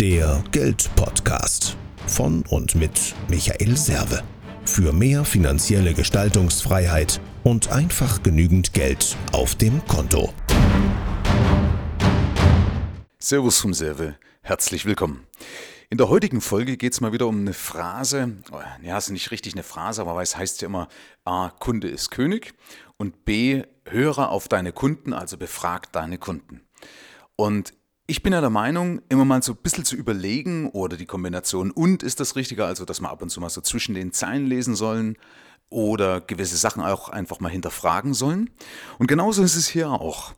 Der Geldpodcast von und mit Michael Serve. Für mehr finanzielle Gestaltungsfreiheit und einfach genügend Geld auf dem Konto. Servus vom Serve, herzlich willkommen. In der heutigen Folge geht es mal wieder um eine Phrase. Ja, ist nicht richtig eine Phrase, aber es heißt ja immer, A, Kunde ist König und B, höre auf deine Kunden, also befrag deine Kunden. Und ich bin ja der Meinung, immer mal so ein bisschen zu überlegen oder die Kombination und ist das Richtige, also dass wir ab und zu mal so zwischen den Zeilen lesen sollen oder gewisse Sachen auch einfach mal hinterfragen sollen. Und genauso ist es hier auch.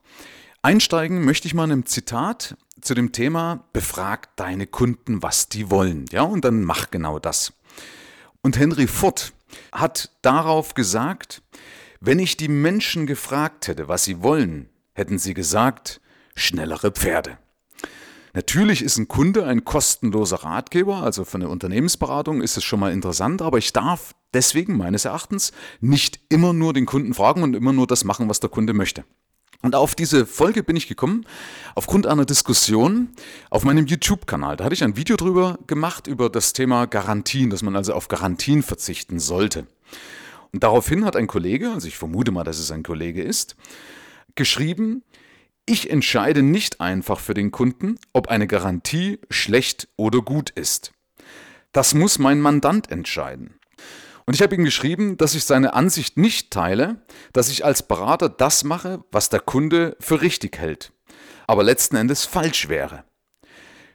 Einsteigen möchte ich mal in einem Zitat zu dem Thema Befrag deine Kunden, was die wollen. Ja, und dann mach genau das. Und Henry Ford hat darauf gesagt, wenn ich die Menschen gefragt hätte, was sie wollen, hätten sie gesagt, schnellere Pferde. Natürlich ist ein Kunde ein kostenloser Ratgeber, also für eine Unternehmensberatung ist es schon mal interessant, aber ich darf deswegen meines Erachtens nicht immer nur den Kunden fragen und immer nur das machen, was der Kunde möchte. Und auf diese Folge bin ich gekommen aufgrund einer Diskussion auf meinem YouTube-Kanal. Da hatte ich ein Video drüber gemacht über das Thema Garantien, dass man also auf Garantien verzichten sollte. Und daraufhin hat ein Kollege, also ich vermute mal, dass es ein Kollege ist, geschrieben, ich entscheide nicht einfach für den Kunden, ob eine Garantie schlecht oder gut ist. Das muss mein Mandant entscheiden. Und ich habe ihm geschrieben, dass ich seine Ansicht nicht teile, dass ich als Berater das mache, was der Kunde für richtig hält, aber letzten Endes falsch wäre.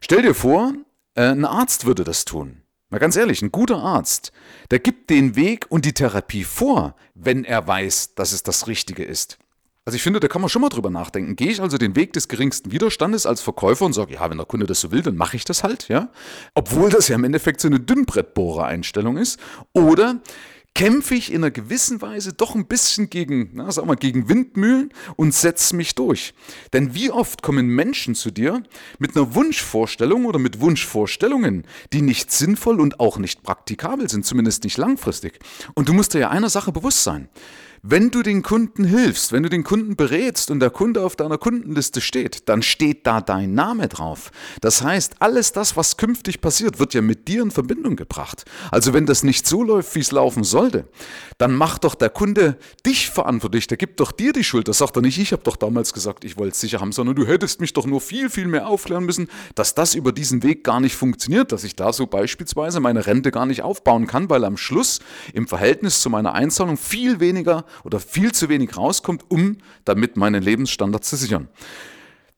Stell dir vor, äh, ein Arzt würde das tun. Mal ganz ehrlich, ein guter Arzt, der gibt den Weg und die Therapie vor, wenn er weiß, dass es das Richtige ist. Also ich finde, da kann man schon mal drüber nachdenken. Gehe ich also den Weg des geringsten Widerstandes als Verkäufer und sage, ja, wenn der Kunde das so will, dann mache ich das halt, ja? Obwohl das ja im Endeffekt so eine Dünnbrettbohrer-Einstellung ist. Oder kämpfe ich in einer gewissen Weise doch ein bisschen gegen, na, sag mal, gegen Windmühlen und setze mich durch. Denn wie oft kommen Menschen zu dir mit einer Wunschvorstellung oder mit Wunschvorstellungen, die nicht sinnvoll und auch nicht praktikabel sind, zumindest nicht langfristig. Und du musst dir ja einer Sache bewusst sein. Wenn du den Kunden hilfst, wenn du den Kunden berätst und der Kunde auf deiner Kundenliste steht, dann steht da dein Name drauf. Das heißt, alles das, was künftig passiert, wird ja mit dir in Verbindung gebracht. Also wenn das nicht so läuft, wie es laufen sollte, dann macht doch der Kunde dich verantwortlich, der gibt doch dir die Schuld. Das sagt er nicht, ich habe doch damals gesagt, ich wollte es sicher haben, sondern du hättest mich doch nur viel, viel mehr aufklären müssen, dass das über diesen Weg gar nicht funktioniert, dass ich da so beispielsweise meine Rente gar nicht aufbauen kann, weil am Schluss im Verhältnis zu meiner Einzahlung viel weniger oder viel zu wenig rauskommt, um damit meinen Lebensstandard zu sichern.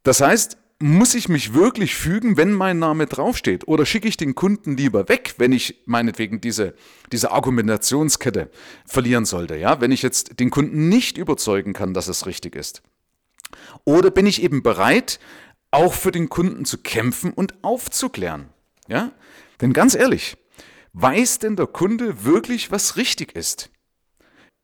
Das heißt, muss ich mich wirklich fügen, wenn mein Name draufsteht? Oder schicke ich den Kunden lieber weg, wenn ich meinetwegen diese, diese Argumentationskette verlieren sollte? Ja, wenn ich jetzt den Kunden nicht überzeugen kann, dass es richtig ist. Oder bin ich eben bereit, auch für den Kunden zu kämpfen und aufzuklären? Ja, denn ganz ehrlich, weiß denn der Kunde wirklich, was richtig ist?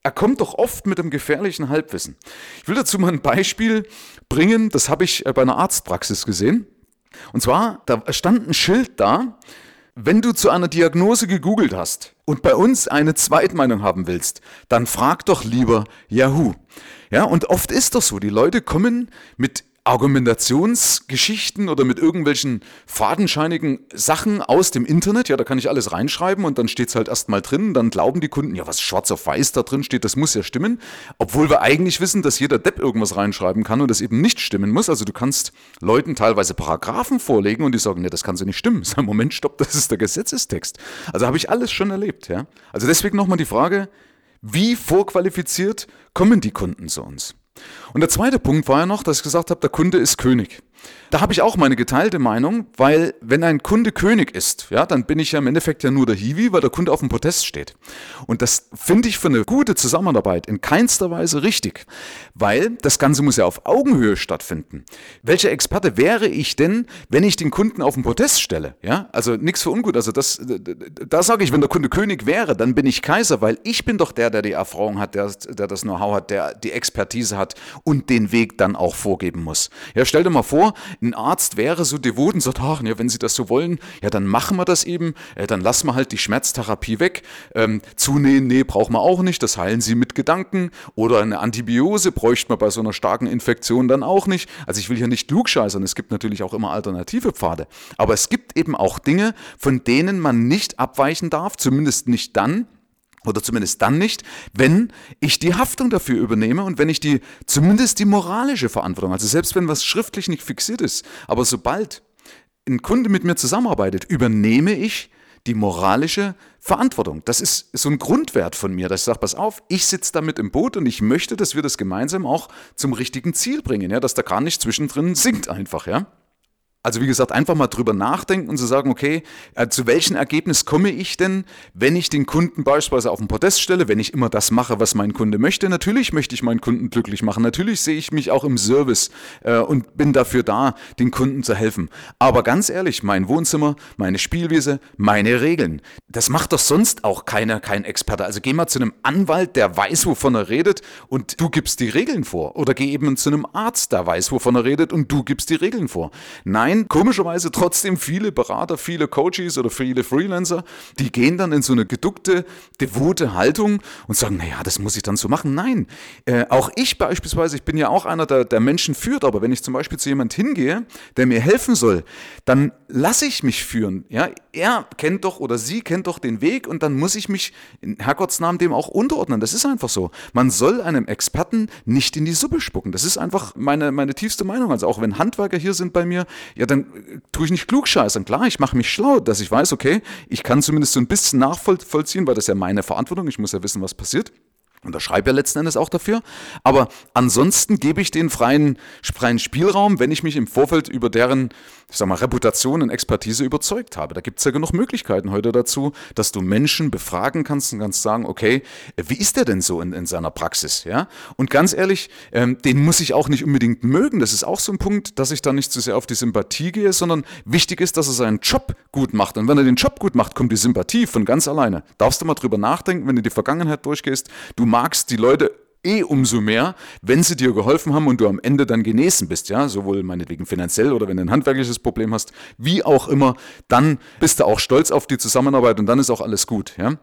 Er kommt doch oft mit einem gefährlichen Halbwissen. Ich will dazu mal ein Beispiel bringen, das habe ich äh, bei einer Arztpraxis gesehen. Und zwar, da stand ein Schild da, wenn du zu einer Diagnose gegoogelt hast und bei uns eine Zweitmeinung haben willst, dann frag doch lieber Yahoo. Ja, und oft ist das so, die Leute kommen mit Argumentationsgeschichten oder mit irgendwelchen fadenscheinigen Sachen aus dem Internet. Ja, da kann ich alles reinschreiben und dann steht es halt erstmal drin. Dann glauben die Kunden, ja, was schwarz auf weiß da drin steht, das muss ja stimmen. Obwohl wir eigentlich wissen, dass jeder Depp irgendwas reinschreiben kann und das eben nicht stimmen muss. Also du kannst Leuten teilweise Paragraphen vorlegen und die sagen, nee, das kann so nicht stimmen. Sag, Moment, stopp, das ist der Gesetzestext. Also habe ich alles schon erlebt. Ja? Also deswegen nochmal die Frage, wie vorqualifiziert kommen die Kunden zu uns? Und der zweite Punkt war ja noch, dass ich gesagt habe, der Kunde ist König. Da habe ich auch meine geteilte Meinung, weil wenn ein Kunde König ist, ja, dann bin ich ja im Endeffekt ja nur der Hiwi, weil der Kunde auf dem Podest steht. Und das finde ich für eine gute Zusammenarbeit in keinster Weise richtig, weil das Ganze muss ja auf Augenhöhe stattfinden. Welcher Experte wäre ich denn, wenn ich den Kunden auf den Podest stelle? Ja, also nichts für ungut. Also das, da sage ich, wenn der Kunde König wäre, dann bin ich Kaiser, weil ich bin doch der, der die Erfahrung hat, der, der das Know-how hat, der die Expertise hat und den Weg dann auch vorgeben muss. Ja, stell dir mal vor, ein Arzt wäre so devot und sagt, ach, ja, wenn Sie das so wollen, ja, dann machen wir das eben, äh, dann lassen wir halt die Schmerztherapie weg. Ähm, zunähen, nee, brauchen wir auch nicht, das heilen Sie mit Gedanken. Oder eine Antibiose bräuchte man bei so einer starken Infektion dann auch nicht. Also ich will hier nicht klugscheißern, es gibt natürlich auch immer alternative Pfade. Aber es gibt eben auch Dinge, von denen man nicht abweichen darf, zumindest nicht dann, oder zumindest dann nicht, wenn ich die Haftung dafür übernehme und wenn ich die, zumindest die moralische Verantwortung, also selbst wenn was schriftlich nicht fixiert ist, aber sobald ein Kunde mit mir zusammenarbeitet, übernehme ich die moralische Verantwortung. Das ist so ein Grundwert von mir, dass ich sage, pass auf, ich sitze damit im Boot und ich möchte, dass wir das gemeinsam auch zum richtigen Ziel bringen, ja, dass da gar nicht zwischendrin sinkt einfach, ja. Also wie gesagt, einfach mal drüber nachdenken und zu sagen, okay, äh, zu welchem Ergebnis komme ich denn, wenn ich den Kunden beispielsweise auf den Podest stelle, wenn ich immer das mache, was mein Kunde möchte. Natürlich möchte ich meinen Kunden glücklich machen. Natürlich sehe ich mich auch im Service äh, und bin dafür da, den Kunden zu helfen. Aber ganz ehrlich, mein Wohnzimmer, meine Spielwiese, meine Regeln, das macht doch sonst auch keiner, kein Experte. Also geh mal zu einem Anwalt, der weiß, wovon er redet und du gibst die Regeln vor. Oder geh eben zu einem Arzt, der weiß, wovon er redet und du gibst die Regeln vor. Nein, Nein, komischerweise trotzdem viele Berater, viele Coaches oder viele Freelancer, die gehen dann in so eine geduckte, devote Haltung und sagen, naja, das muss ich dann so machen. Nein, äh, auch ich beispielsweise, ich bin ja auch einer, der, der Menschen führt, aber wenn ich zum Beispiel zu jemand hingehe, der mir helfen soll, dann lasse ich mich führen. Ja, er kennt doch oder sie kennt doch den Weg und dann muss ich mich in Herrgottsnamen dem auch unterordnen. Das ist einfach so. Man soll einem Experten nicht in die Suppe spucken. Das ist einfach meine, meine tiefste Meinung. Also auch wenn Handwerker hier sind bei mir, ja, dann äh, tue ich nicht klugscheißern. Klar, ich mache mich schlau, dass ich weiß, okay, ich kann zumindest so ein bisschen nachvollziehen, weil das ja meine Verantwortung, ich muss ja wissen, was passiert. Und da schreibe ja letzten Endes auch dafür. Aber ansonsten gebe ich den freien, freien Spielraum, wenn ich mich im Vorfeld über deren, ich sag mal, Reputation und Expertise überzeugt habe. Da gibt es ja genug Möglichkeiten heute dazu, dass du Menschen befragen kannst und kannst sagen, okay, wie ist der denn so in, in seiner Praxis? Ja? Und ganz ehrlich, ähm, den muss ich auch nicht unbedingt mögen. Das ist auch so ein Punkt, dass ich da nicht zu sehr auf die Sympathie gehe, sondern wichtig ist, dass er seinen Job gut macht. Und wenn er den Job gut macht, kommt die Sympathie von ganz alleine. Darfst du mal drüber nachdenken, wenn du die Vergangenheit durchgehst. Du magst die Leute eh umso mehr, wenn sie dir geholfen haben und du am Ende dann genesen bist, ja, sowohl meinetwegen finanziell oder wenn du ein handwerkliches Problem hast, wie auch immer, dann bist du auch stolz auf die Zusammenarbeit und dann ist auch alles gut, ja.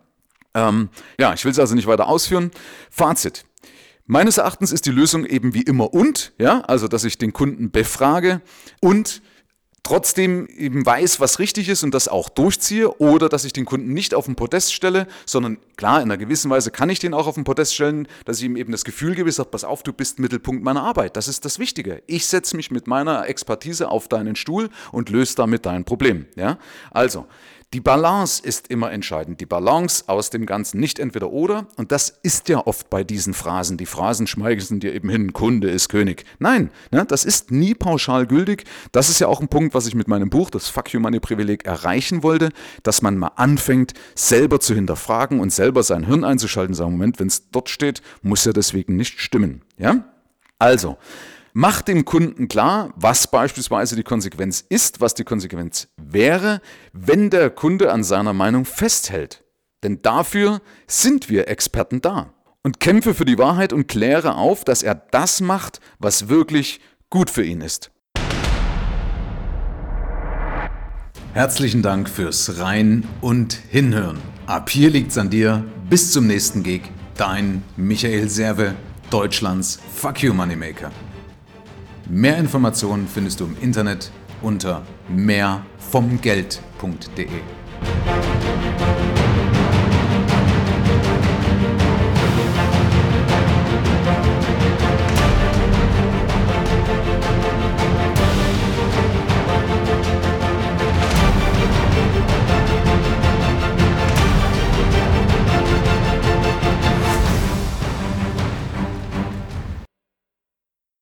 Ähm, ja, ich will es also nicht weiter ausführen. Fazit. Meines Erachtens ist die Lösung eben wie immer und, ja, also dass ich den Kunden befrage und trotzdem eben weiß, was richtig ist und das auch durchziehe oder dass ich den Kunden nicht auf den Podest stelle, sondern klar, in einer gewissen Weise kann ich den auch auf den Podest stellen, dass ich ihm eben das Gefühl gebe, sag, pass auf, du bist Mittelpunkt meiner Arbeit. Das ist das Wichtige. Ich setze mich mit meiner Expertise auf deinen Stuhl und löse damit dein Problem. Ja? Also, die Balance ist immer entscheidend. Die Balance aus dem Ganzen, nicht entweder oder. Und das ist ja oft bei diesen Phrasen. Die Phrasen schmeicheln dir eben hin, Kunde ist König. Nein, ne, das ist nie pauschal gültig. Das ist ja auch ein Punkt, was ich mit meinem Buch, das Fuck You Money Privileg, erreichen wollte, dass man mal anfängt, selber zu hinterfragen und selber sein Hirn einzuschalten. Sagen, Moment, wenn es dort steht, muss ja deswegen nicht stimmen. Ja? Also, Mach dem Kunden klar, was beispielsweise die Konsequenz ist, was die Konsequenz wäre, wenn der Kunde an seiner Meinung festhält. Denn dafür sind wir Experten da. Und kämpfe für die Wahrheit und kläre auf, dass er das macht, was wirklich gut für ihn ist. Herzlichen Dank fürs Rein und Hinhören. Ab hier liegt's an dir. Bis zum nächsten Gig. Dein Michael Serve, Deutschlands Fuck You Moneymaker. Mehr Informationen findest du im Internet unter mehrvomgeld.de.